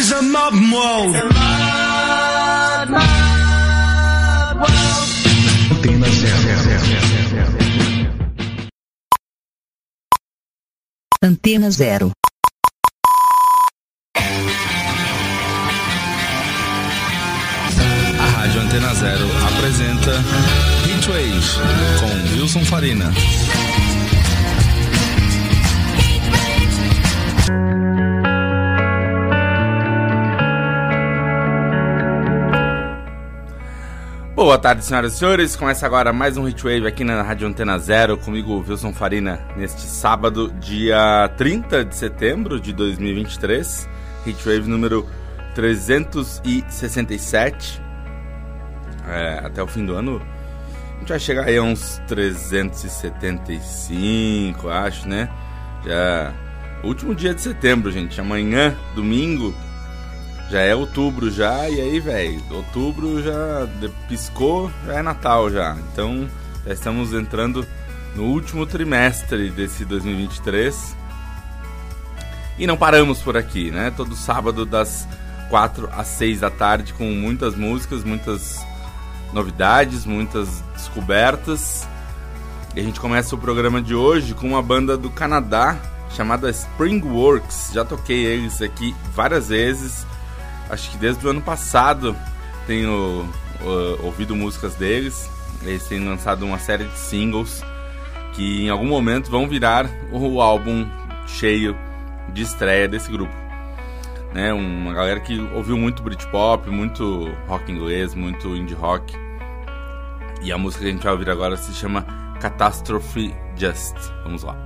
is a modern world. Antena zero. Antena Zero. A Rádio Antena Zero apresenta Heatwave com Wilson Farina. Boa tarde, senhoras e senhores. Começa agora mais um Heatwave aqui na Rádio Antena Zero, comigo, Wilson Farina, neste sábado, dia 30 de setembro de 2023. Heatwave número 367. É, até o fim do ano, a gente vai chegar aí a uns 375, acho, né? Já. Último dia de setembro, gente. Amanhã, domingo, já é outubro já, e aí, velho, outubro já piscou, já é Natal já. Então, já estamos entrando no último trimestre desse 2023. E não paramos por aqui, né? Todo sábado das 4 às 6 da tarde com muitas músicas, muitas novidades, muitas descobertas. E a gente começa o programa de hoje com uma banda do Canadá chamada Springworks. Já toquei eles aqui várias vezes acho que desde o ano passado tenho uh, ouvido músicas deles. Eles têm lançado uma série de singles que em algum momento vão virar o álbum cheio de estreia desse grupo. Né, uma galera que ouviu muito Britpop, muito rock inglês, muito indie rock. E a música que a gente vai ouvir agora se chama Catastrophe Just. Vamos lá.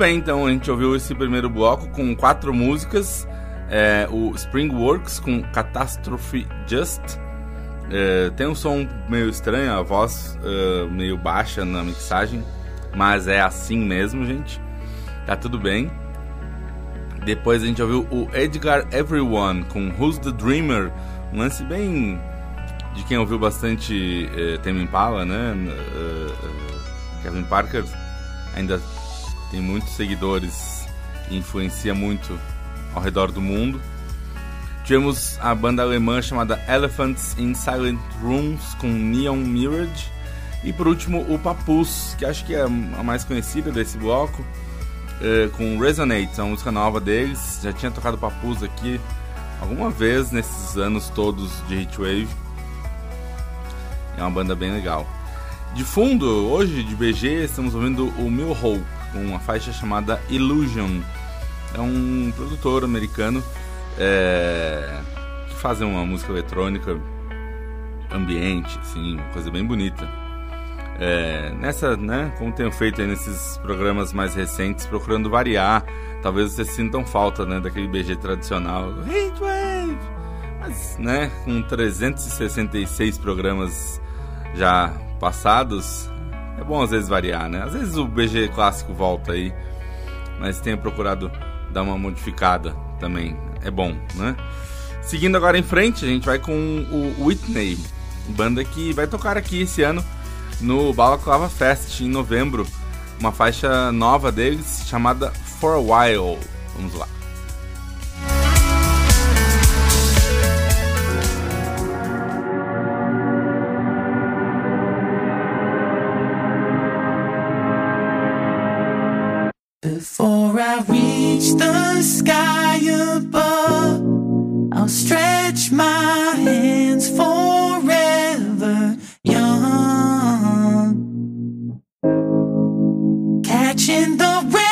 Bem, então a gente ouviu esse primeiro bloco com quatro músicas. É, o Springworks com Catastrophe Just. É, tem um som meio estranho, a voz é, meio baixa na mixagem, mas é assim mesmo, gente. Tá tudo bem. Depois a gente ouviu o Edgar Everyone com Who's the Dreamer, um lance bem de quem ouviu bastante é, Tame Impala, né? É, é, Kevin Parker ainda tem muitos seguidores influencia muito ao redor do mundo. Tivemos a banda alemã chamada Elephants in Silent Rooms com Neon Mirage. E por último o Papus, que acho que é a mais conhecida desse bloco, eh, com Resonate, a música nova deles. Já tinha tocado Papus aqui alguma vez nesses anos todos de Heatwave. É uma banda bem legal. De fundo, hoje de BG, estamos ouvindo o Mil Hope, com uma faixa chamada Illusion. É um produtor americano é, que faz uma música eletrônica ambiente, assim, coisa bem bonita. É, nessa, né, como tenho feito nesses programas mais recentes, procurando variar, talvez vocês sintam falta, né, daquele BG tradicional, Heatwave, mas, né, com 366 programas já passados, é bom às vezes variar, né? Às vezes o BG clássico volta aí, mas tenho procurado dar uma modificada também. É bom, né? Seguindo agora em frente, a gente vai com o Whitney, banda que vai tocar aqui esse ano no Balaclava Fest em novembro, uma faixa nova deles chamada For a While. Vamos lá. I reach the sky above, I'll stretch my hands forever young. Catching the rain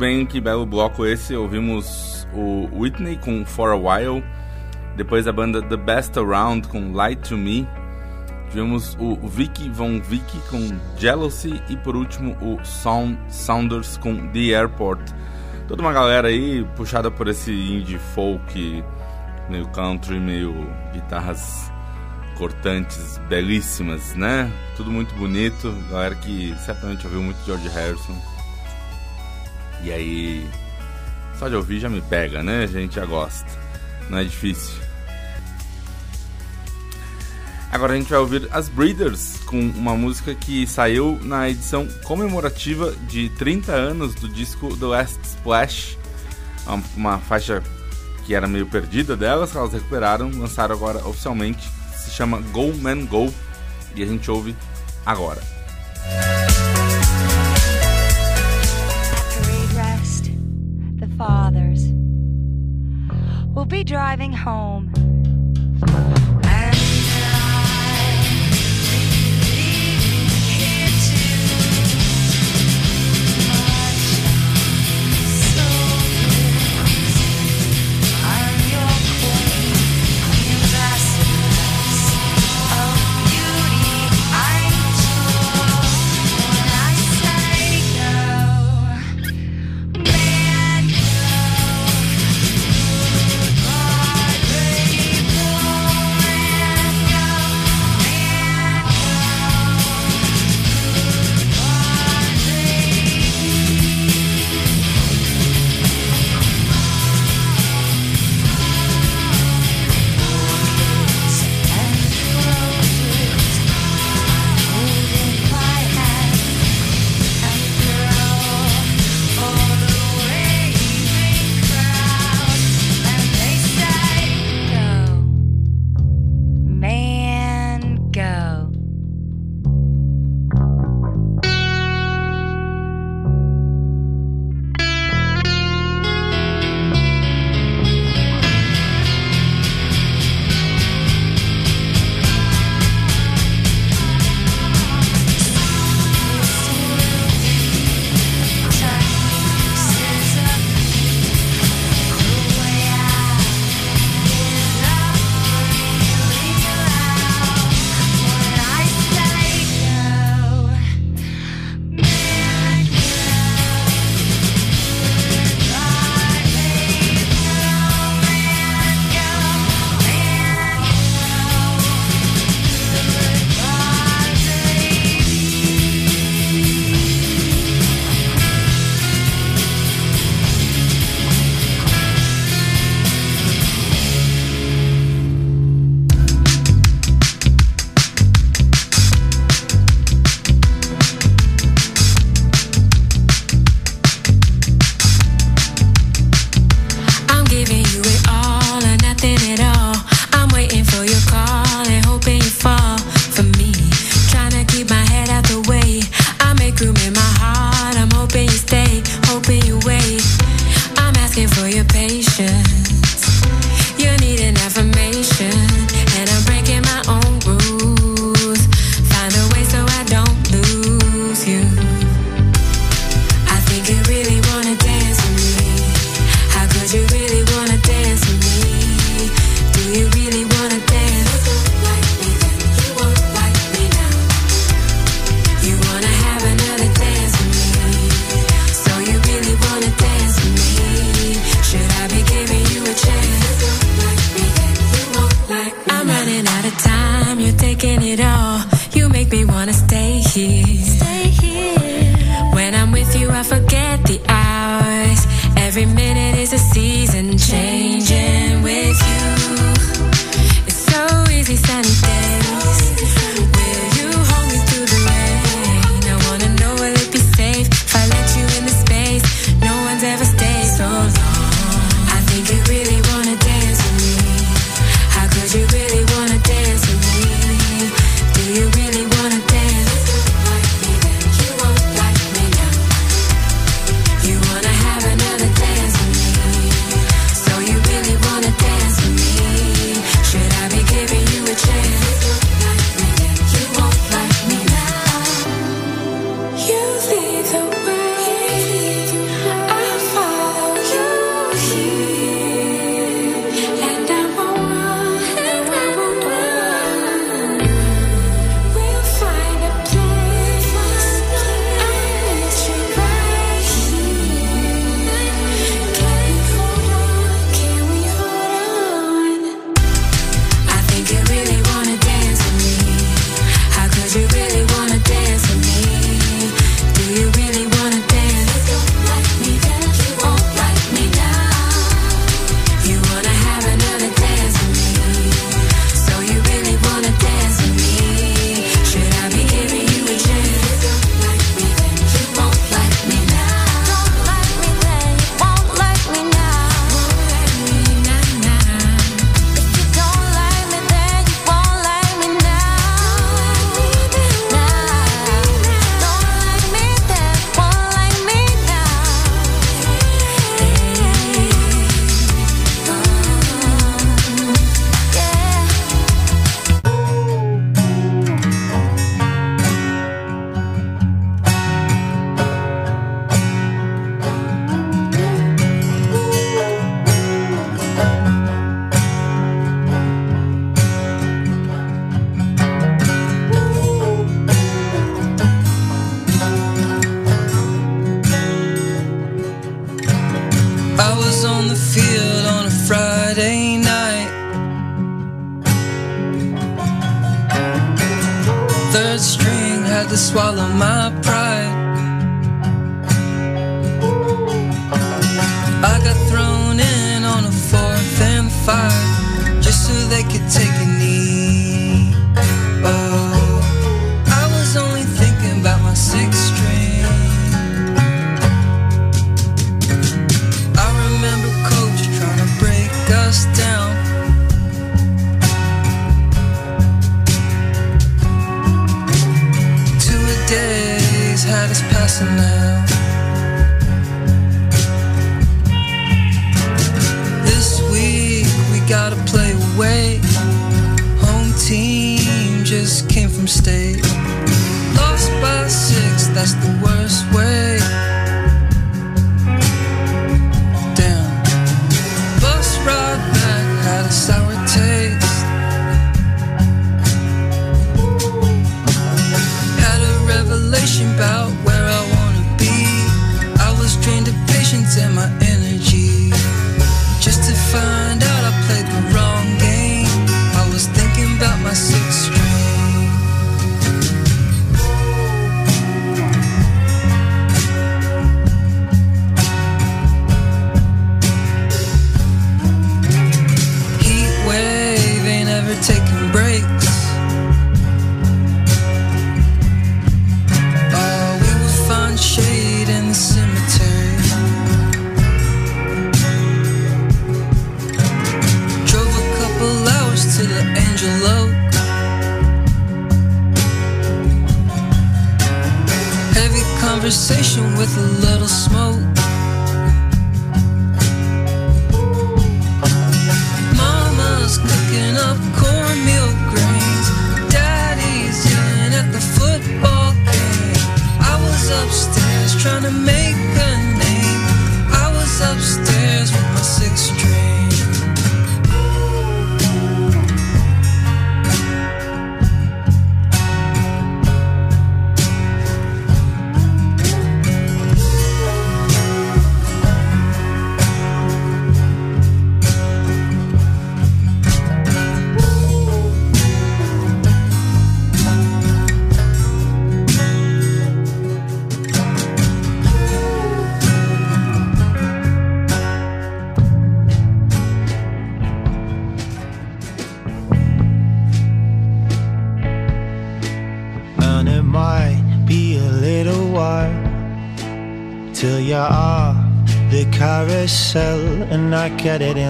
bem, que belo bloco esse. Ouvimos o Whitney com For a While, depois a banda The Best Around com Light to Me. Tivemos o Vicky Von Vicky com Jealousy e por último o Sound Sounders com The Airport. Toda uma galera aí puxada por esse indie folk, meio country, meio guitarras cortantes, belíssimas, né? Tudo muito bonito. Galera que certamente ouviu muito George Harrison. E aí, só de ouvir já me pega, né? A gente já gosta. Não é difícil. Agora a gente vai ouvir as Breeders com uma música que saiu na edição comemorativa de 30 anos do disco The Last Splash, uma, uma faixa que era meio perdida delas, que elas recuperaram, lançaram agora oficialmente, se chama Go Man Go e a gente ouve agora. After will be driving home. look at it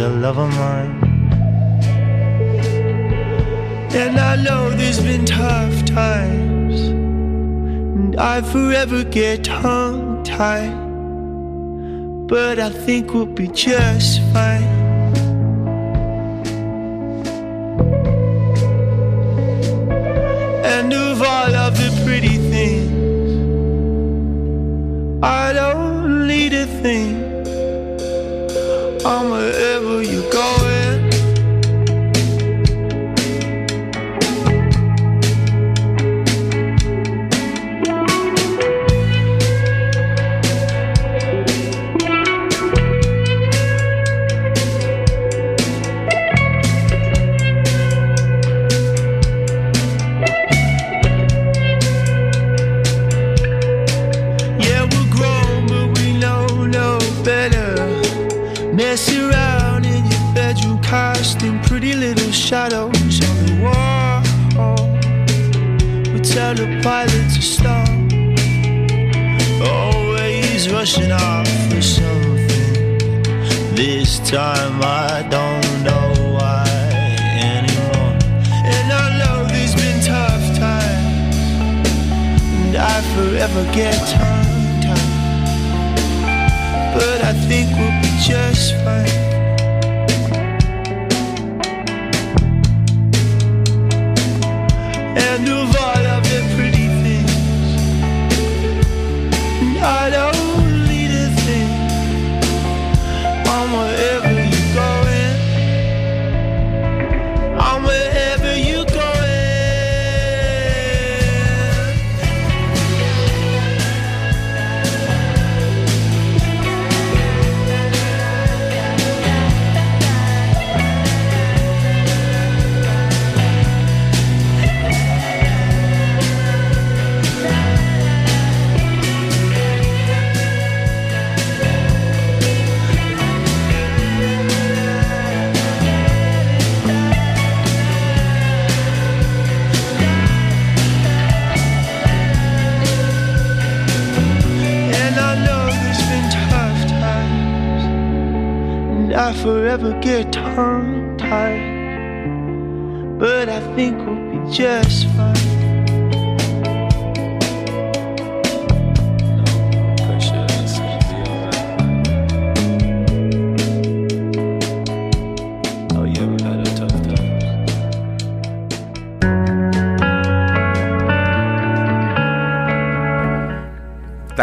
a love of mine. And I know there's been tough times, and I forever get tongue tied. But I think we'll be just fine. And of all of the pretty things, I'd only to think.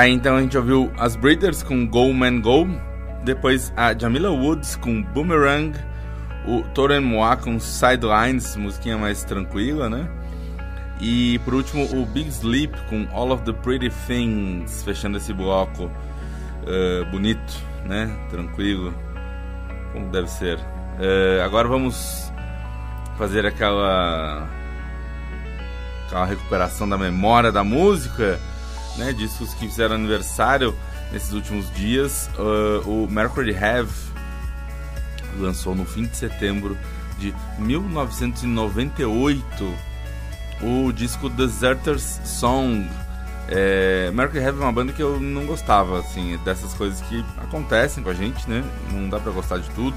Tá, então a gente ouviu as Breeders com Go Man Go, depois a Jamila Woods com Boomerang, o Toren Moa com Sidelines, musiquinha mais tranquila, né? E por último o Big Sleep com All of the Pretty Things, fechando esse bloco eh, bonito, né? Tranquilo, como deve ser. Eh, agora vamos fazer aquela aquela recuperação da memória da música, né? Discos que fizeram aniversário nesses últimos dias. Uh, o Mercury Have lançou no fim de setembro de 1998 o disco Deserters Song. É, Mercury Have é uma banda que eu não gostava, assim, dessas coisas que acontecem com a gente, né? Não dá pra gostar de tudo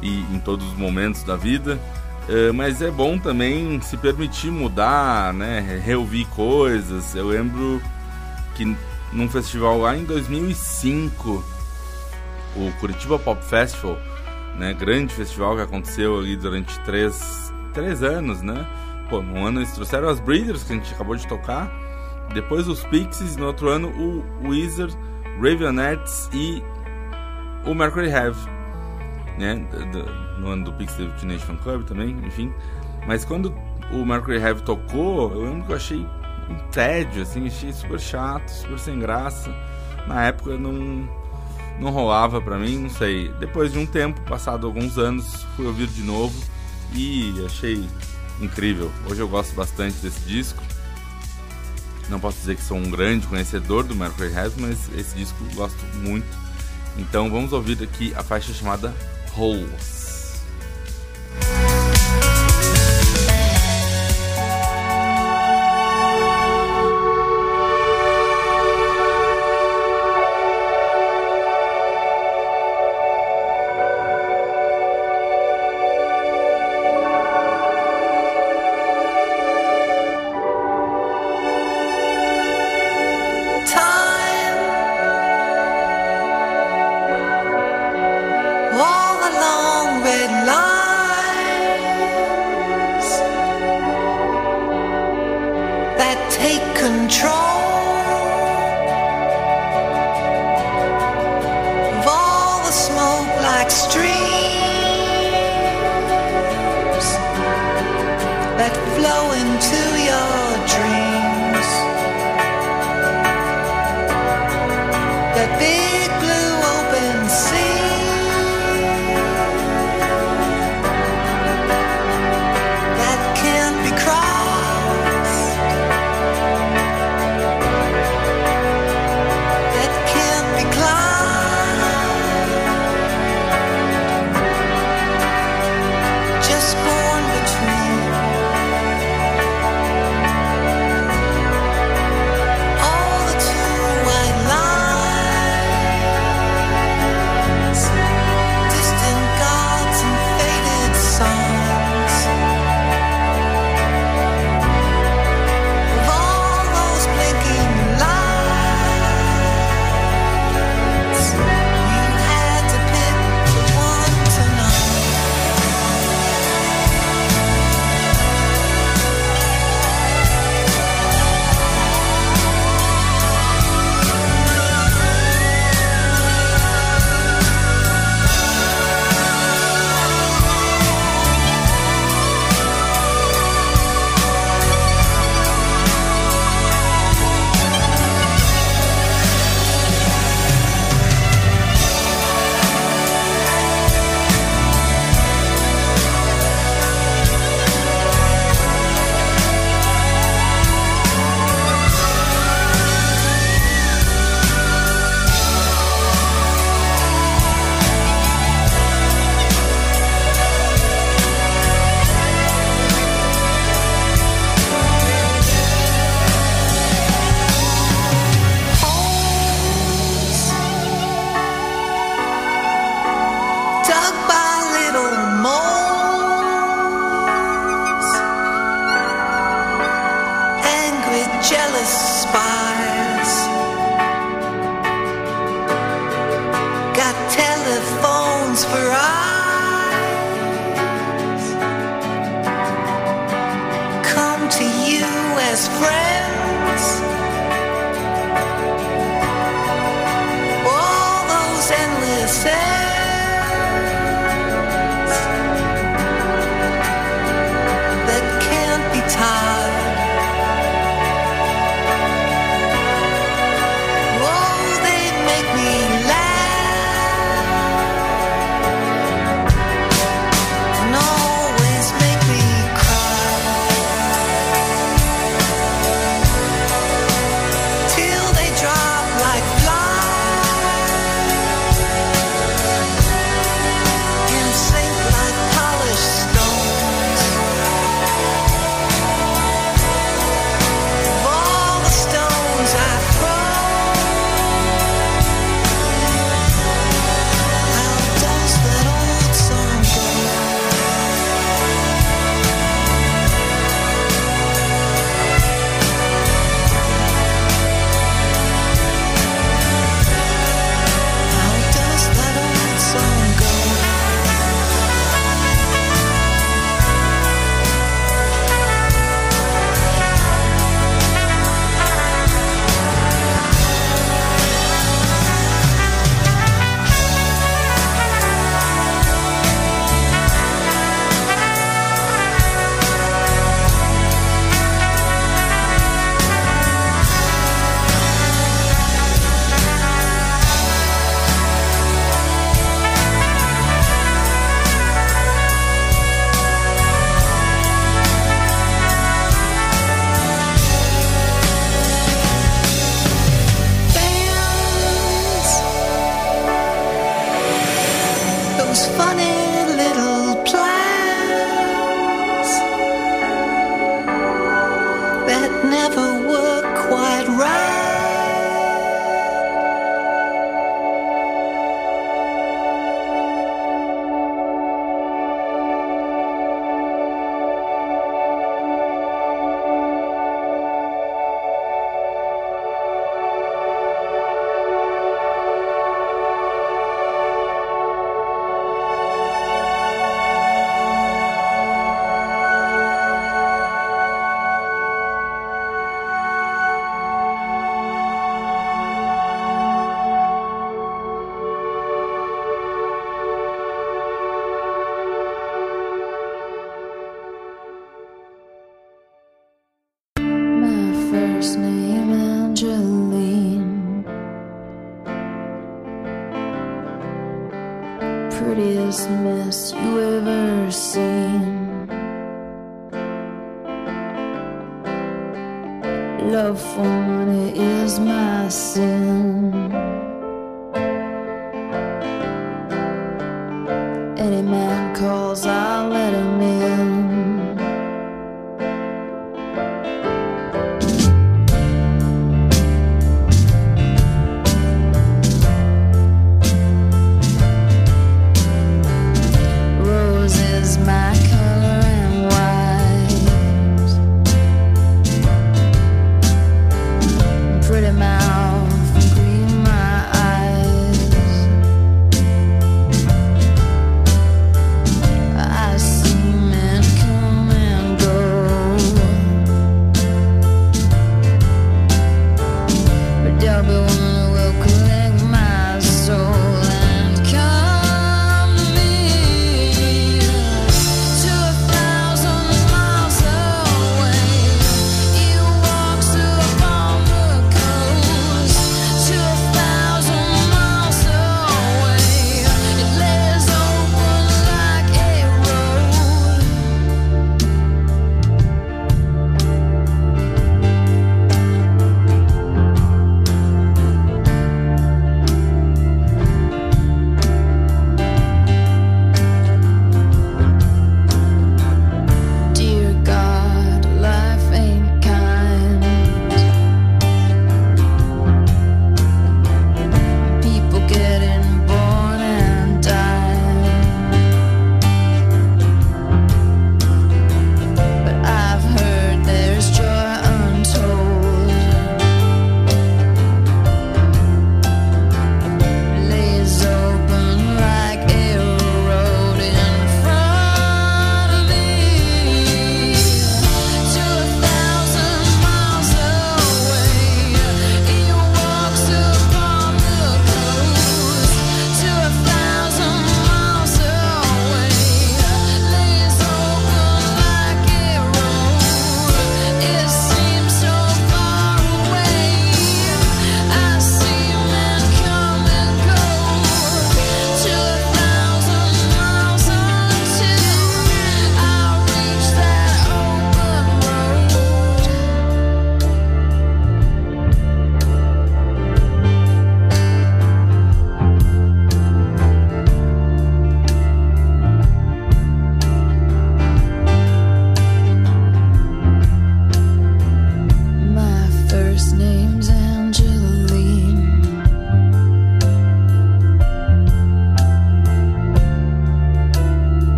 e em todos os momentos da vida. É, mas é bom também se permitir mudar, né? Reouvir coisas. Eu lembro que num festival lá em 2005, o Curitiba Pop Festival, né? Grande festival que aconteceu ali durante três, três anos, né? Pô, um ano eles trouxeram as Breeders, que a gente acabou de tocar. Depois os Pixies, no outro ano o Wizard, Raveonettes e o Mercury Have né? No ano do Pixel Fan Club também, enfim. Mas quando o Mercury Have tocou, eu lembro que eu achei um tédio, assim, achei super chato, super sem graça. Na época não, não rolava pra mim, não sei. Depois de um tempo, passado alguns anos, fui ouvir de novo e achei incrível. Hoje eu gosto bastante desse disco. Não posso dizer que sou um grande conhecedor do Mercury Have, mas esse disco gosto muito. Então vamos ouvir aqui a faixa chamada Holes.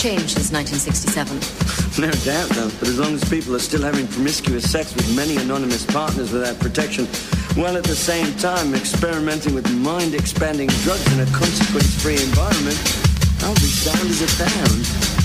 Changed since 1967. No doubt, though. But as long as people are still having promiscuous sex with many anonymous partners without protection, while at the same time experimenting with mind-expanding drugs in a consequence-free environment, I'll be sound as a pound.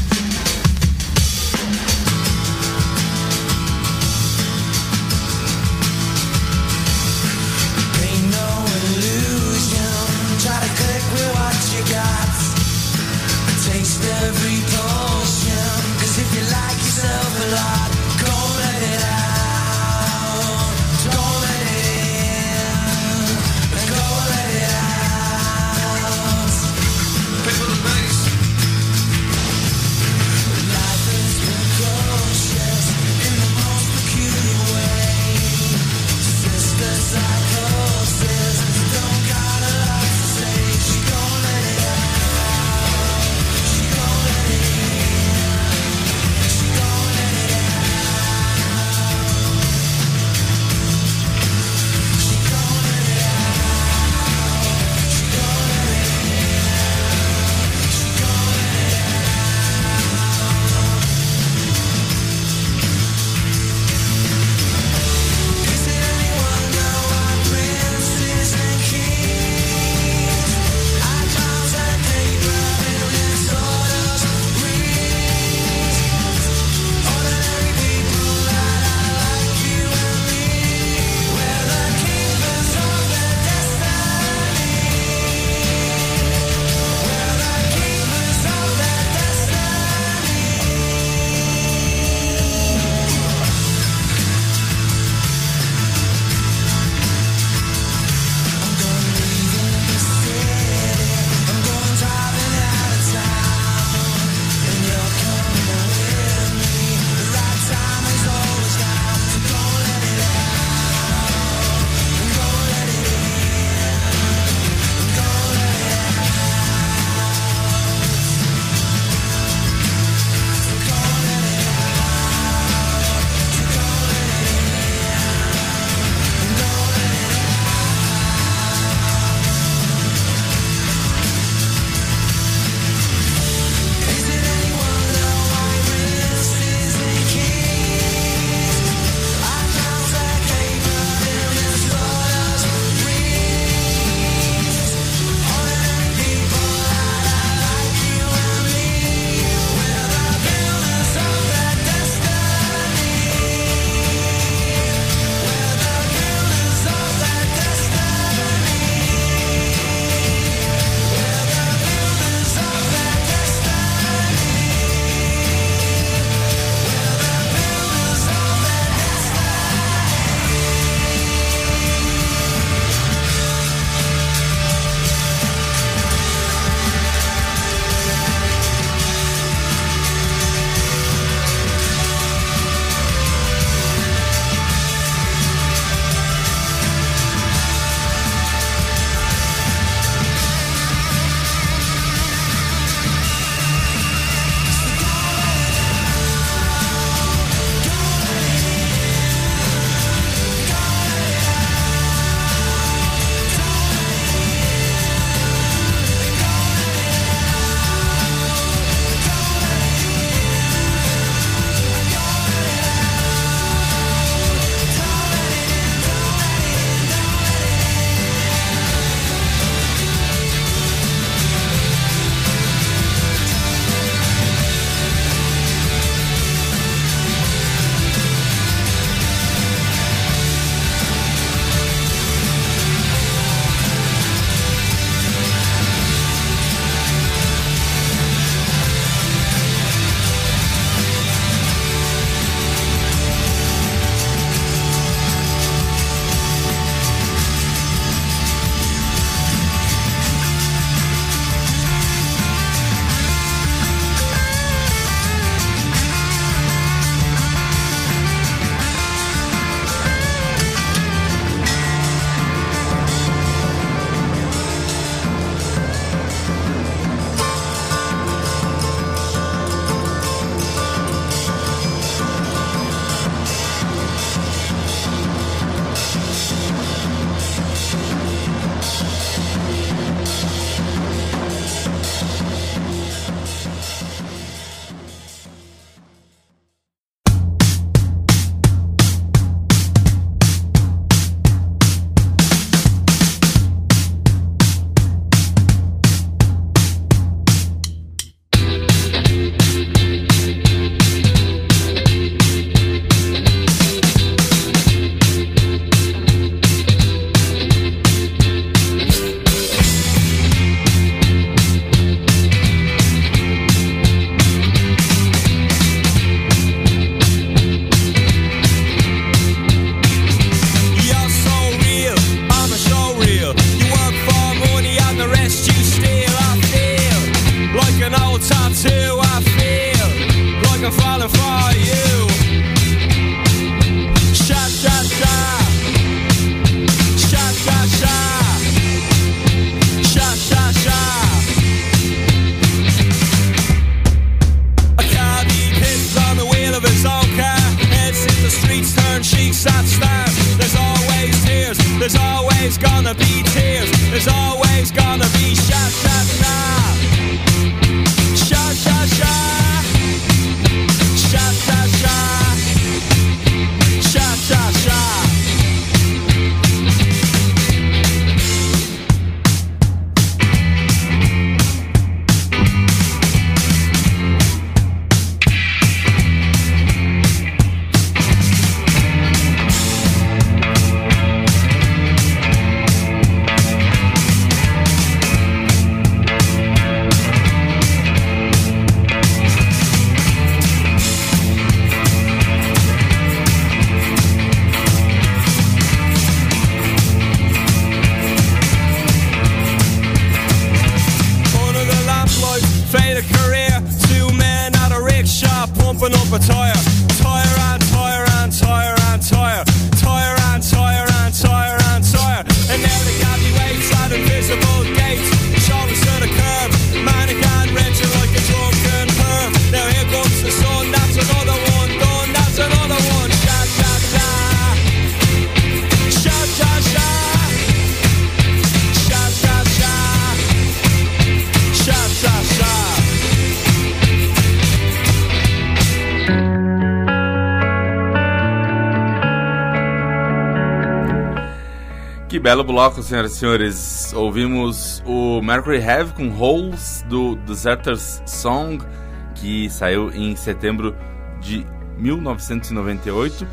Belo bloco, senhoras e senhores. Ouvimos o Mercury Heavy com Holes do Deserters Song, que saiu em setembro de 1998.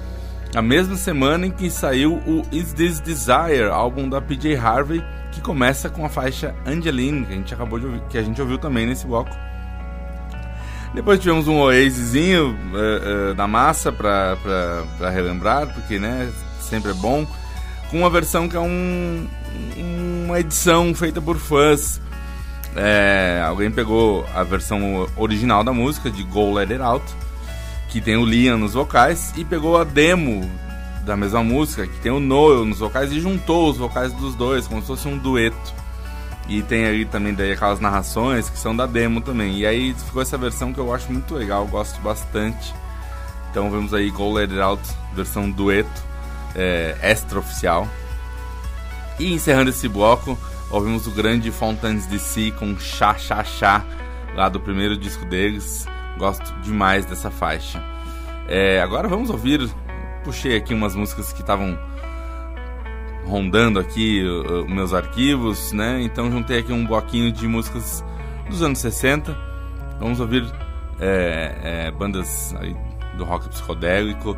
A mesma semana em que saiu o Is This Desire, álbum da PJ Harvey, que começa com a faixa Angeline, que a gente acabou de ouvir, que a gente ouviu também nesse bloco. Depois tivemos um Oasisinho eh, eh, da massa pra relembrar, porque né, sempre é bom. Com uma versão que é um, uma edição feita por fãs. É, alguém pegou a versão original da música, de Go Let It Out, que tem o Liam nos vocais, e pegou a demo da mesma música, que tem o Noel nos vocais, e juntou os vocais dos dois, como se fosse um dueto. E tem aí também daí aquelas narrações que são da demo também. E aí ficou essa versão que eu acho muito legal, gosto bastante. Então vemos aí Go Let It Out, versão dueto, é, extra-oficial. E encerrando esse bloco, ouvimos o grande Fountains DC com Chá Chá Chá, lá do primeiro disco deles. Gosto demais dessa faixa. É, agora vamos ouvir. Puxei aqui umas músicas que estavam rondando aqui os meus arquivos, né? Então juntei aqui um bloquinho de músicas dos anos 60. Vamos ouvir é, é, bandas do rock psicodélico,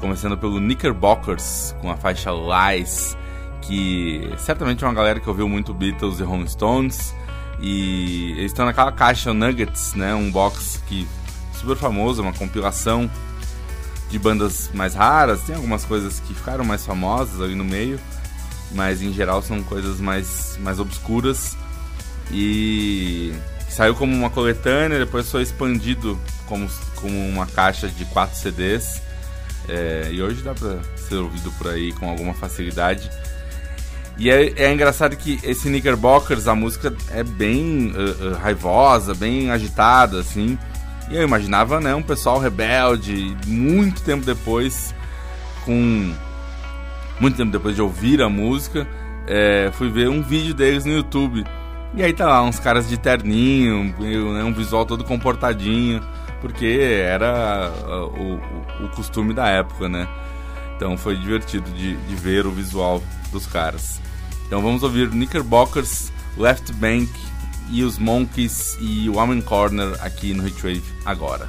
começando pelo Knickerbockers com a faixa Lies, que certamente é uma galera que ouviu muito Beatles e Rolling Stones. E eles estão naquela caixa Nuggets, né? Um box que super famoso, uma compilação de bandas mais raras. Tem algumas coisas que ficaram mais famosas ali no meio, mas em geral são coisas mais, mais obscuras. E saiu como uma coletânea, depois foi expandido como, como uma caixa de 4 CDs. É, e hoje dá pra ser ouvido por aí com alguma facilidade. E é, é engraçado que esse Knickerbockers, a música é bem uh, uh, raivosa, bem agitada, assim. E eu imaginava, né, um pessoal rebelde, muito tempo depois, com... Muito tempo depois de ouvir a música, é, fui ver um vídeo deles no YouTube. E aí tá lá, uns caras de terninho, né, um visual todo comportadinho, porque era uh, o, o, o costume da época, né? Então foi divertido de, de ver o visual dos caras. Então vamos ouvir Knickerbockers, Left Bank e os Monkeys e o Woman Corner aqui no Hitwave agora.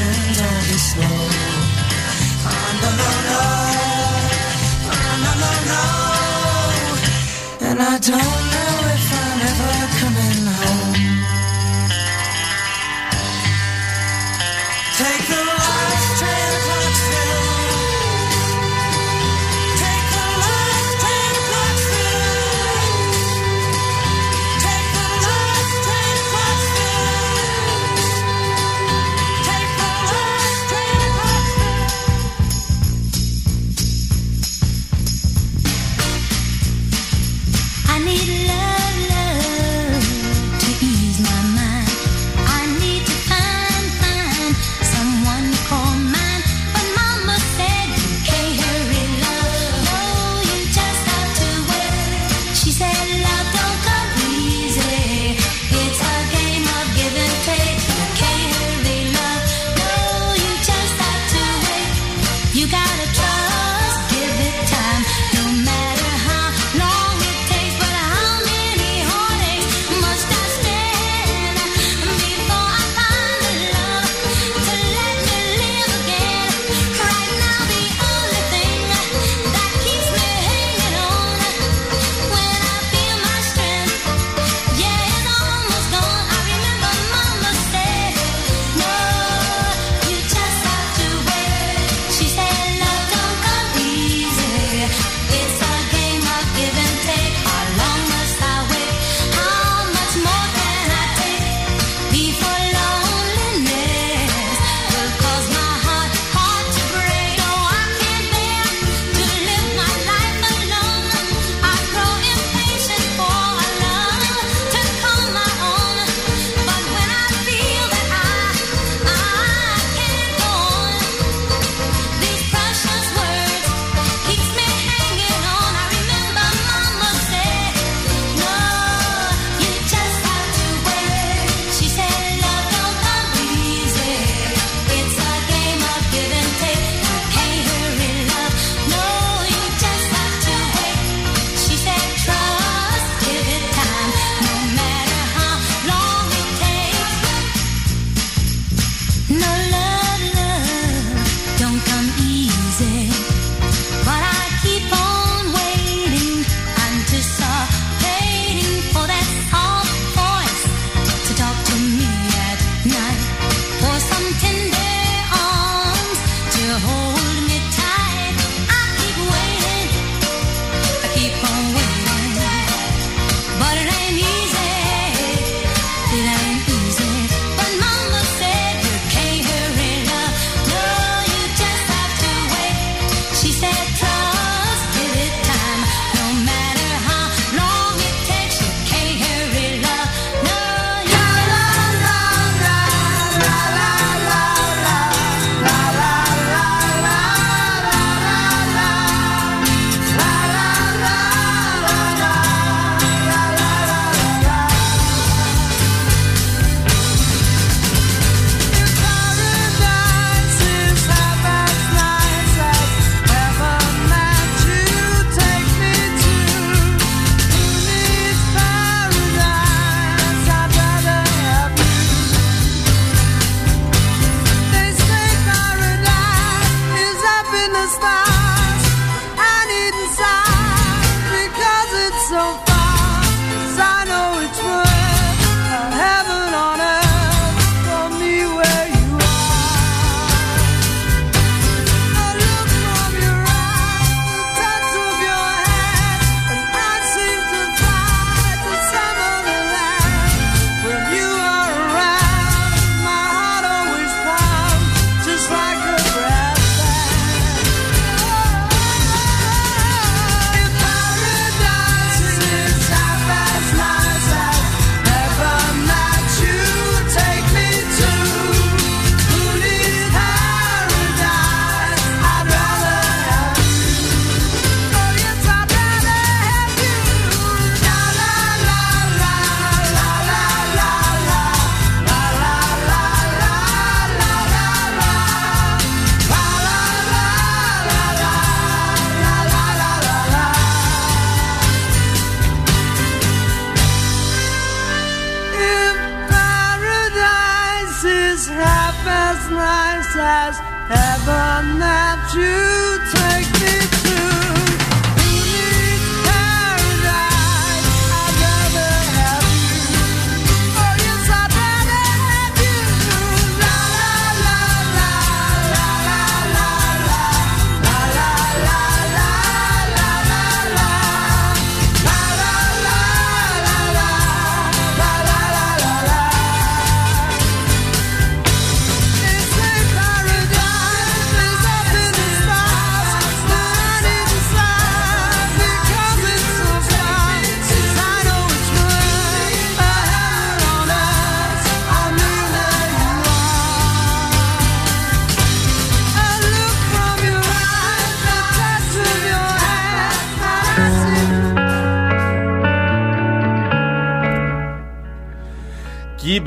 motion, don't be slow. Oh, no, no, no. Oh, no, no, no. And I don't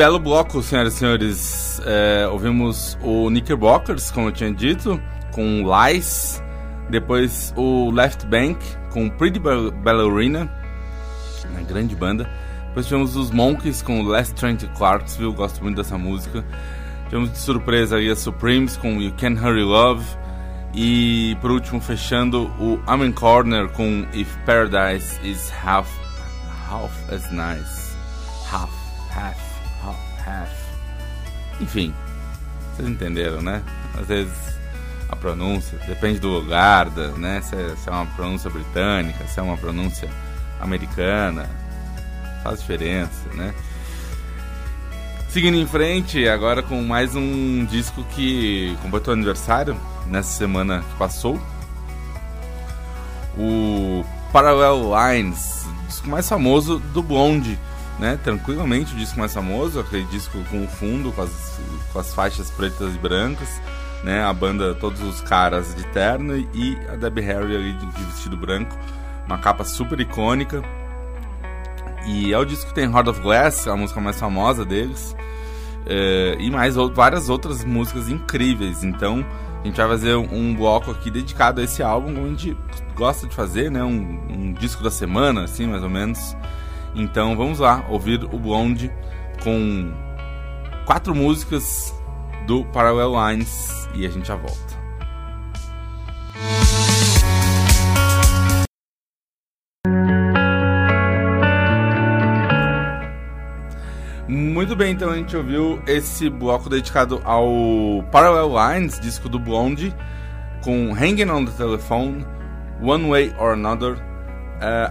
belo bloco, senhoras e senhores. É, ouvimos o Knickerbockers, como eu tinha dito, com Lies. Depois o Left Bank, com Pretty Ball- Ballerina, uma grande banda. Depois tivemos os Monkeys com Last Train to Clarksville, gosto muito dessa música. Tivemos de surpresa aí a Supremes com You Can Hurry Love. E por último, fechando o Amen Corner com If Paradise is Half, half as Nice. Half, half, half. Enfim, vocês entenderam, né? Às vezes a pronúncia depende do lugar, da, né? Se é, se é uma pronúncia britânica, se é uma pronúncia americana, faz diferença, né? Seguindo em frente, agora com mais um disco que completou aniversário nessa semana que passou. O Parallel Lines, o disco mais famoso do Blonde, né? Tranquilamente o disco mais famoso, aquele disco com o fundo, com as, com as faixas pretas e brancas, né? A banda, todos os caras de terno e a Debbie Harry ali de, vestido branco, uma capa super icônica. E é o disco que tem Heart of Glass, a música mais famosa deles. É, e mais ou- várias outras músicas incríveis. Então, a gente vai fazer um, um bloco aqui dedicado a esse álbum, como a gente gosta de fazer, né? Um, um disco da semana, assim, mais ou menos. Então, vamos lá, ouvir o Blonde com quatro músicas do Parallel Lines e a gente já volta. Muito bem, então a gente ouviu esse bloco dedicado ao Parallel Lines, disco do Blonde, com Hanging on the Telephone, One Way or Another,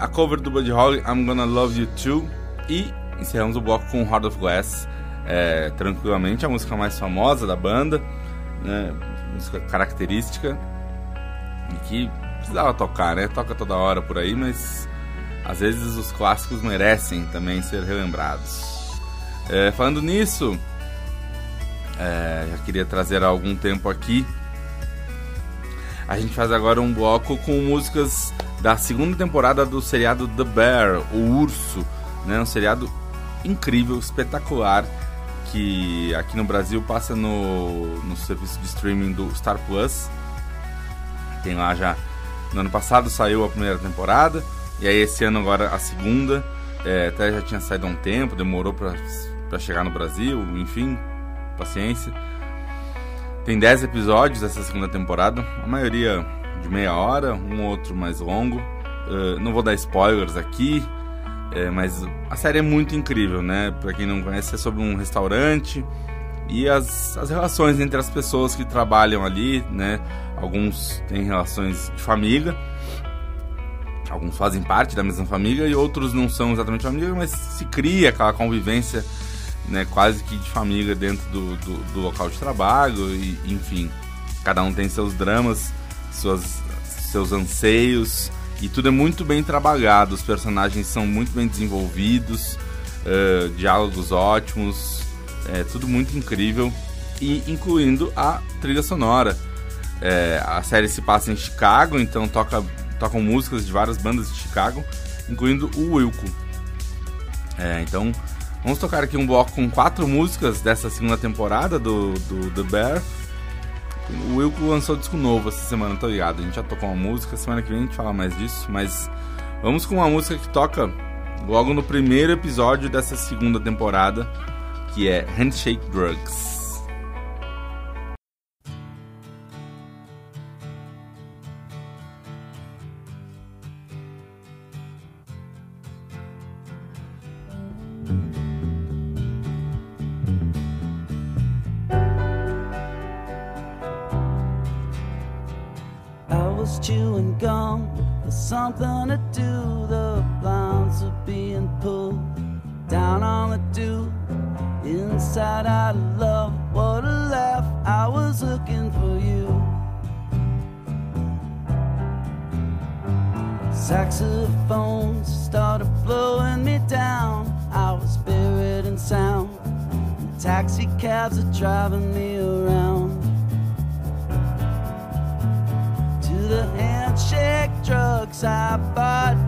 a cover do Buddy Holly, I'm Gonna Love You Too, e encerramos o bloco com Heart of Glass, eh, tranquilamente, a música mais famosa da banda, né, música característica, e que precisava tocar, né? Toca toda hora por aí, mas às vezes os clássicos merecem também ser relembrados. É, falando nisso, é, já queria trazer há algum tempo aqui. A gente faz agora um bloco com músicas da segunda temporada do seriado The Bear, o Urso, né? Um seriado incrível, espetacular, que aqui no Brasil passa no, no serviço de streaming do Star Plus. Tem lá já. No ano passado saiu a primeira temporada, e aí esse ano agora a segunda. É, até já tinha saído há um tempo, demorou pra chegar no Brasil, enfim, paciência. Tem 10 episódios essa segunda temporada, a maioria de meia hora, um outro mais longo. Uh, não vou dar spoilers aqui, é, mas a série é muito incrível, né? Pra quem não conhece, é sobre um restaurante e as, as relações entre as pessoas que trabalham ali, né? Alguns têm relações de família, alguns fazem parte da mesma família e outros não são exatamente família, mas se cria aquela convivência, né? Quase que de família dentro do, do, do local de trabalho e, enfim, cada um tem seus dramas, suas, seus anseios e tudo é muito bem trabalhado. Os personagens são muito bem desenvolvidos, eh, diálogos ótimos, é tudo muito incrível e incluindo a trilha sonora. É, a série se passa em Chicago, então toca, tocam músicas de várias bandas de Chicago, incluindo o Wilco. É, então vamos tocar aqui um bloco com quatro músicas dessa segunda temporada do, do The Bear. O Wilco lançou disco novo essa semana, tô ligado. A gente já tocou uma música, semana que vem a gente fala mais disso, mas vamos com uma música que toca logo no primeiro episódio dessa segunda temporada, que é Handshake Drugs. is chewing gum for something to do. The blinds are being pulled down on the dew. Inside out of love, what a laugh! I was looking for you. Saxophones started blowing me down. I was buried in sound. Taxi cabs are driving me around. side fought.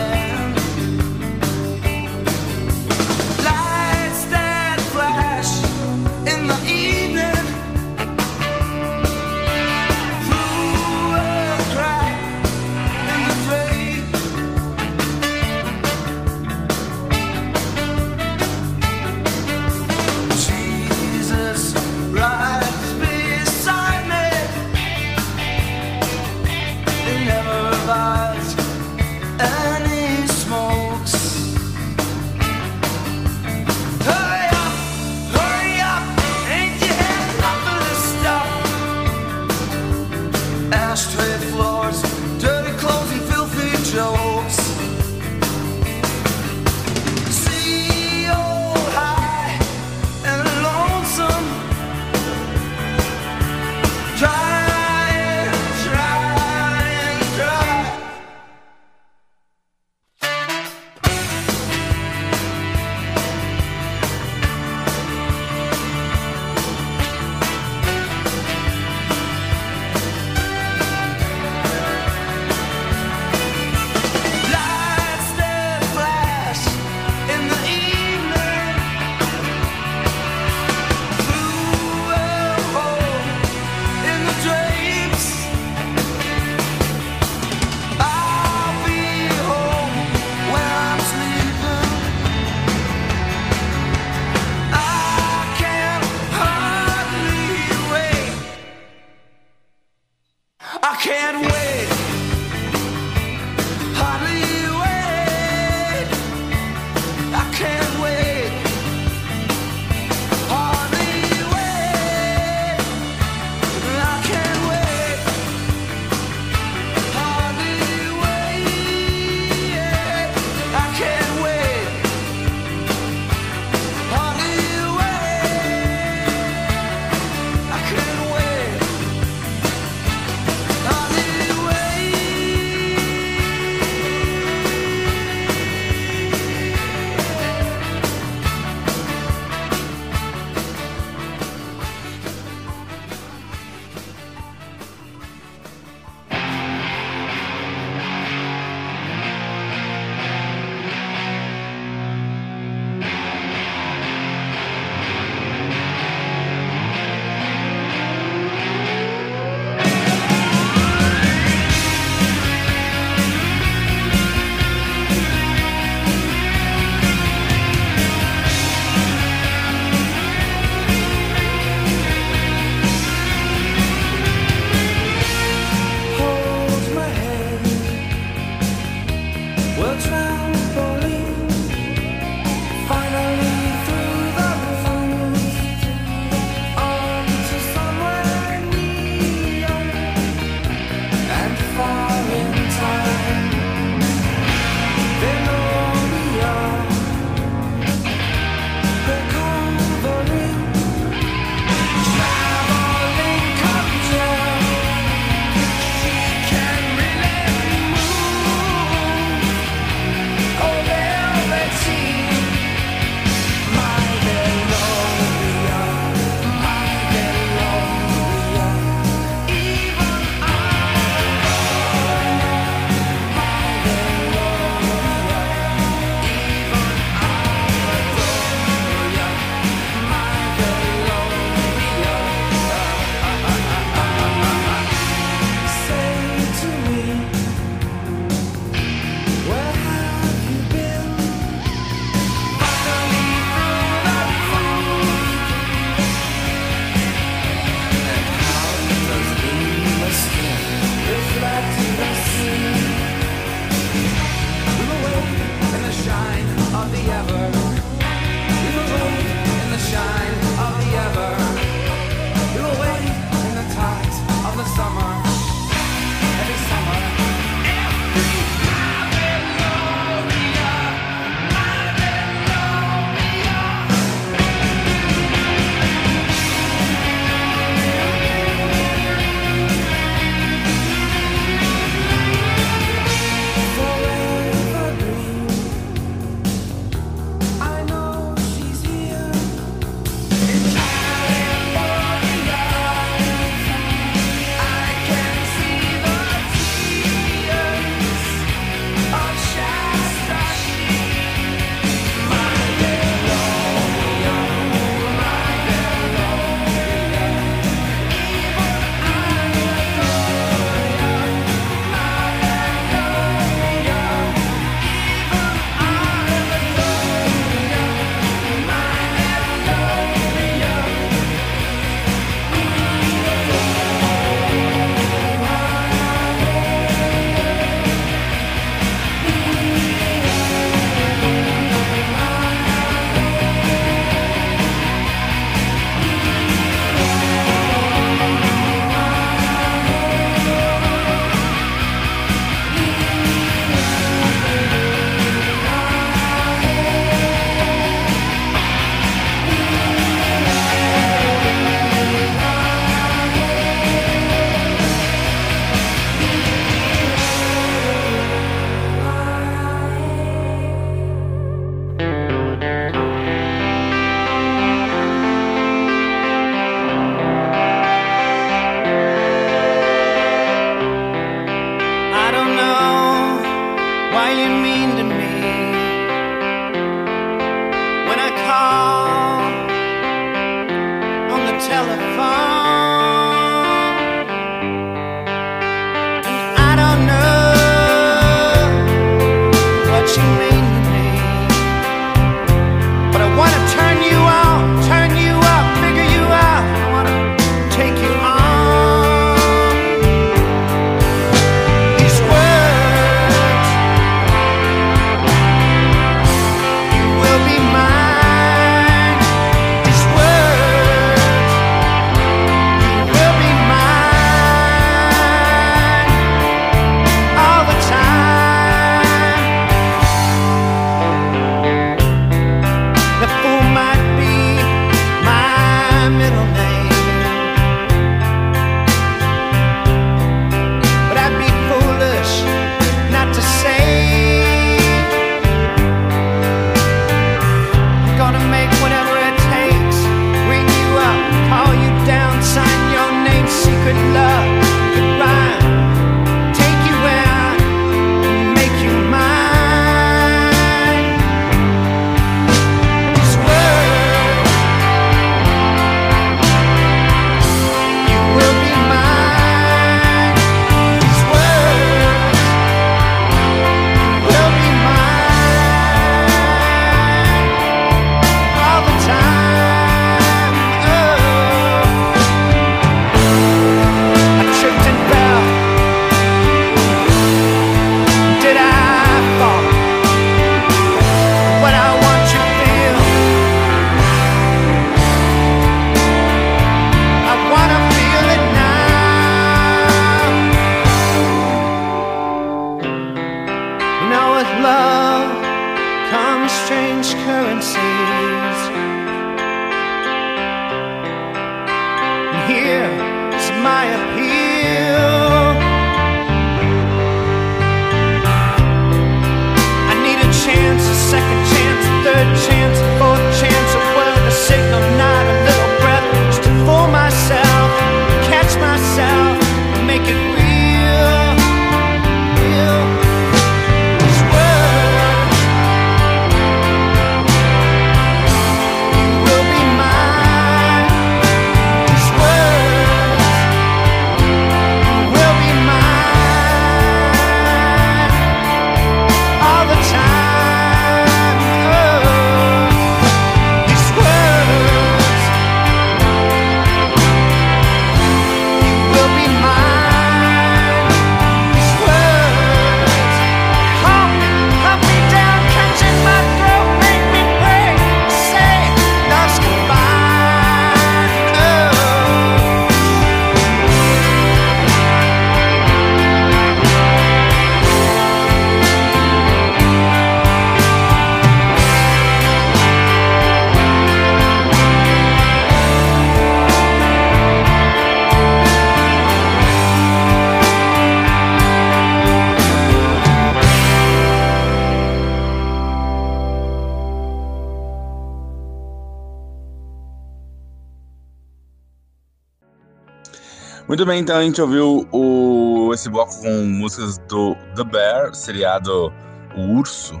Muito bem, então a gente ouviu o, esse bloco com músicas do The Bear, seriado O Urso,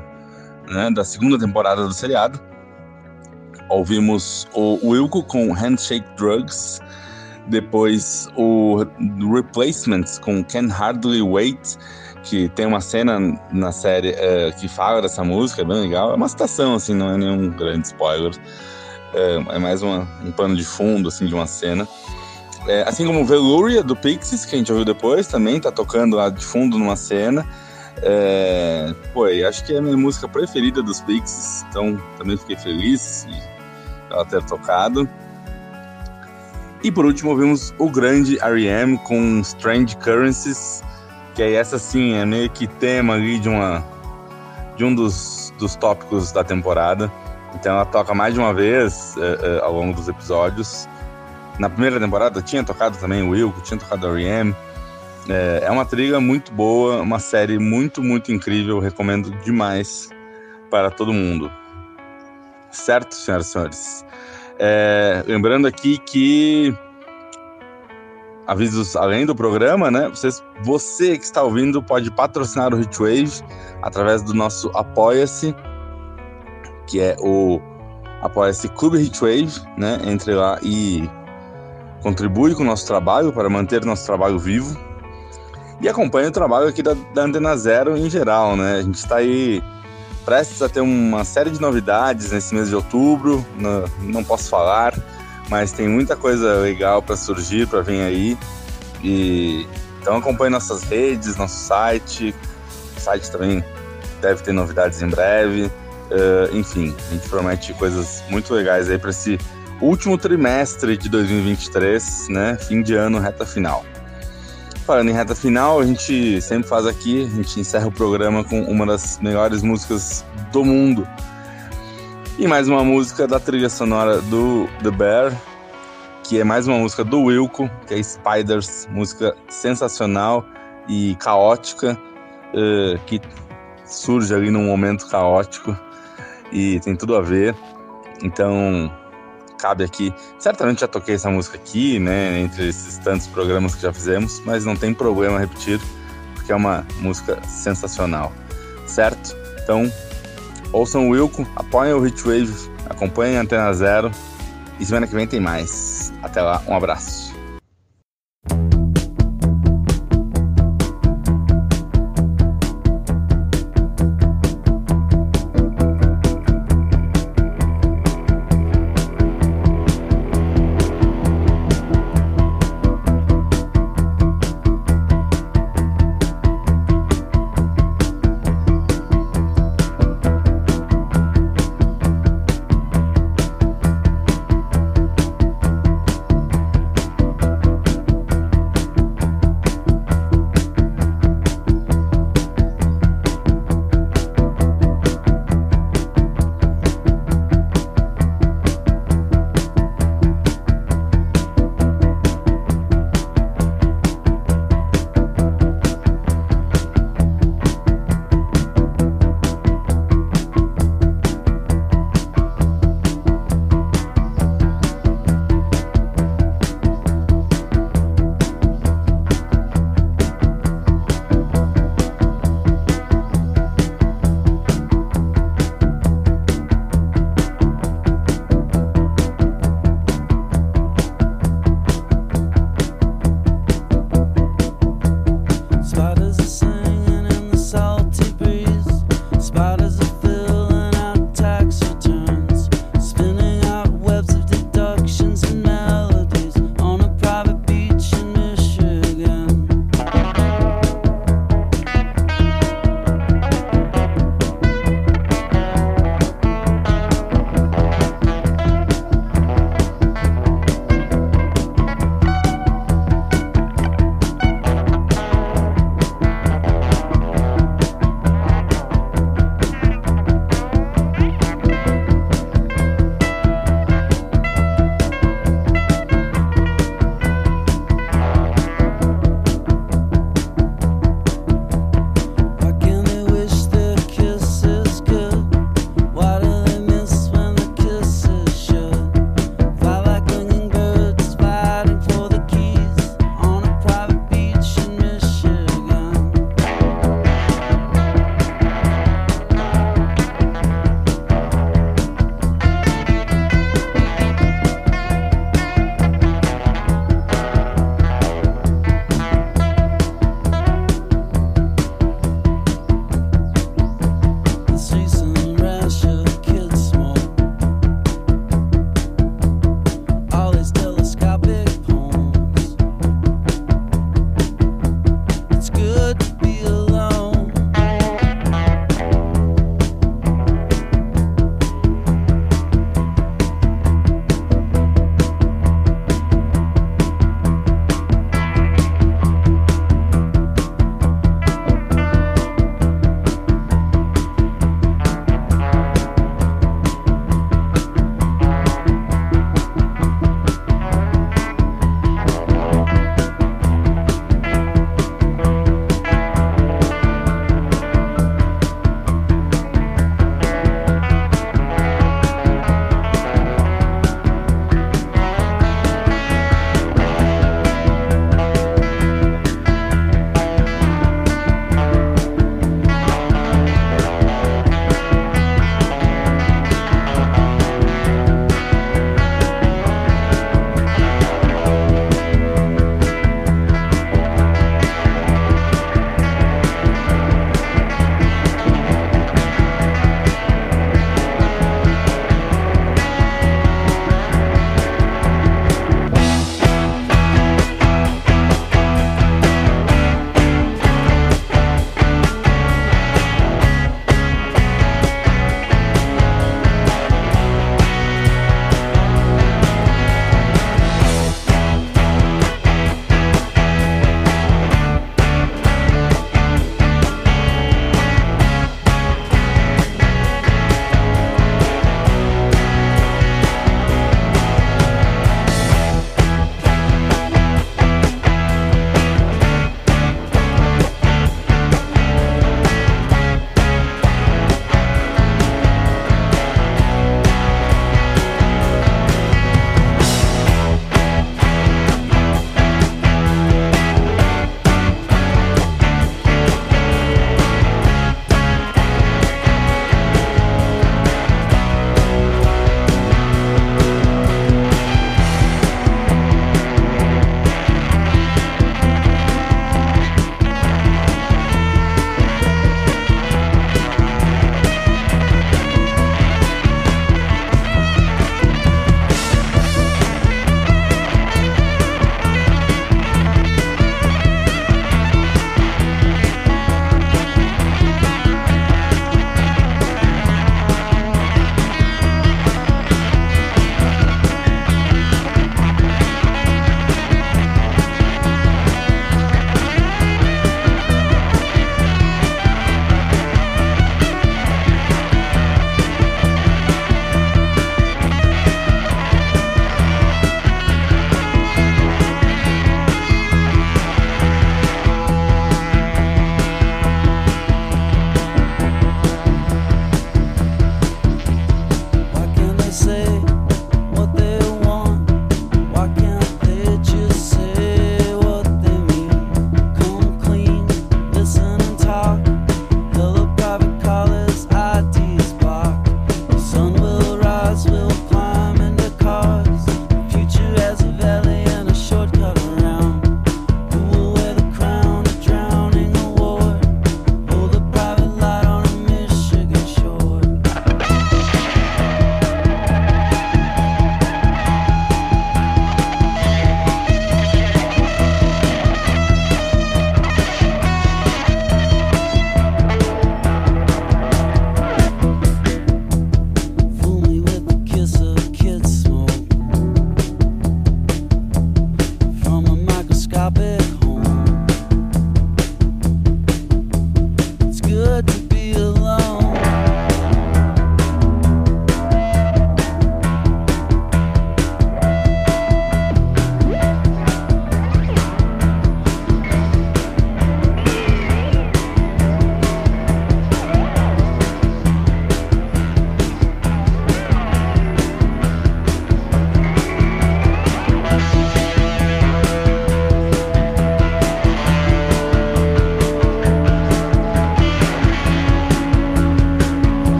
né, da segunda temporada do seriado. Ouvimos o Wilco com Handshake Drugs, depois o Replacements com Can Hardly Wait, que tem uma cena na série eh, que fala dessa música, é bem legal. É uma citação, assim, não é nenhum grande spoiler. É, é mais uma- um pano de fundo, assim, de uma cena. É, assim como Veluria, do Pixies, que a gente ouviu depois, também tá tocando lá de fundo numa cena. É, pô, acho que é a minha música preferida dos Pixies, então também fiquei feliz de ela ter tocado. E por último ouvimos o grande R.E.M. com Strange Currencies, que aí essa sim é meio que tema ali de uma de um dos, dos tópicos da temporada. Então ela toca mais de uma vez é, é, ao longo dos episódios. Na primeira temporada tinha tocado também o Wilco, tinha tocado a R.E.M. É, é uma trilha muito boa, uma série muito, muito incrível. Recomendo demais para todo mundo. Certo, senhoras e senhores? É, lembrando aqui que avisos além do programa, né? Vocês, você que está ouvindo pode patrocinar o Hitwave através do nosso Apoia-se, que é o Apoia-se Clube Hitwave, né? Entre lá e contribui com o nosso trabalho para manter nosso trabalho vivo e acompanha o trabalho aqui da, da Antena Zero em geral, né? A gente está aí prestes a ter uma série de novidades nesse mês de outubro, não, não posso falar, mas tem muita coisa legal para surgir, para vir aí. E então acompanhe nossas redes, nosso site, o site também deve ter novidades em breve. Eh, enfim, a gente promete coisas muito legais aí para esse último trimestre de 2023, né? Fim de ano, reta final. Falando em reta final, a gente sempre faz aqui, a gente encerra o programa com uma das melhores músicas do mundo. E mais uma música da trilha sonora do The Bear, que é mais uma música do Wilco, que é Spiders, música sensacional e caótica, eh, que surge ali num momento caótico e tem tudo a ver. Então, cabe aqui. Certamente já toquei essa música aqui, né? Entre esses tantos programas que já fizemos, mas não tem problema repetir, porque é uma música sensacional, certo? Então, ouçam o Wilco, apoiem o Hitwave, acompanhem a Antena Zero e semana que vem tem mais. Até lá, um abraço.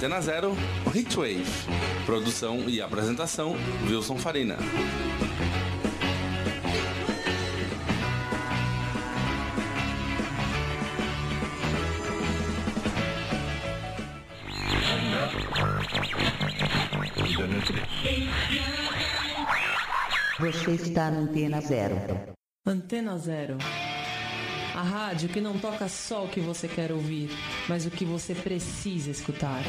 Antena Zero Hitwave. Produção e apresentação Wilson Farina. Você está na Antena Zero. Antena Zero. A rádio que não toca só o que você quer ouvir, mas o que você precisa escutar.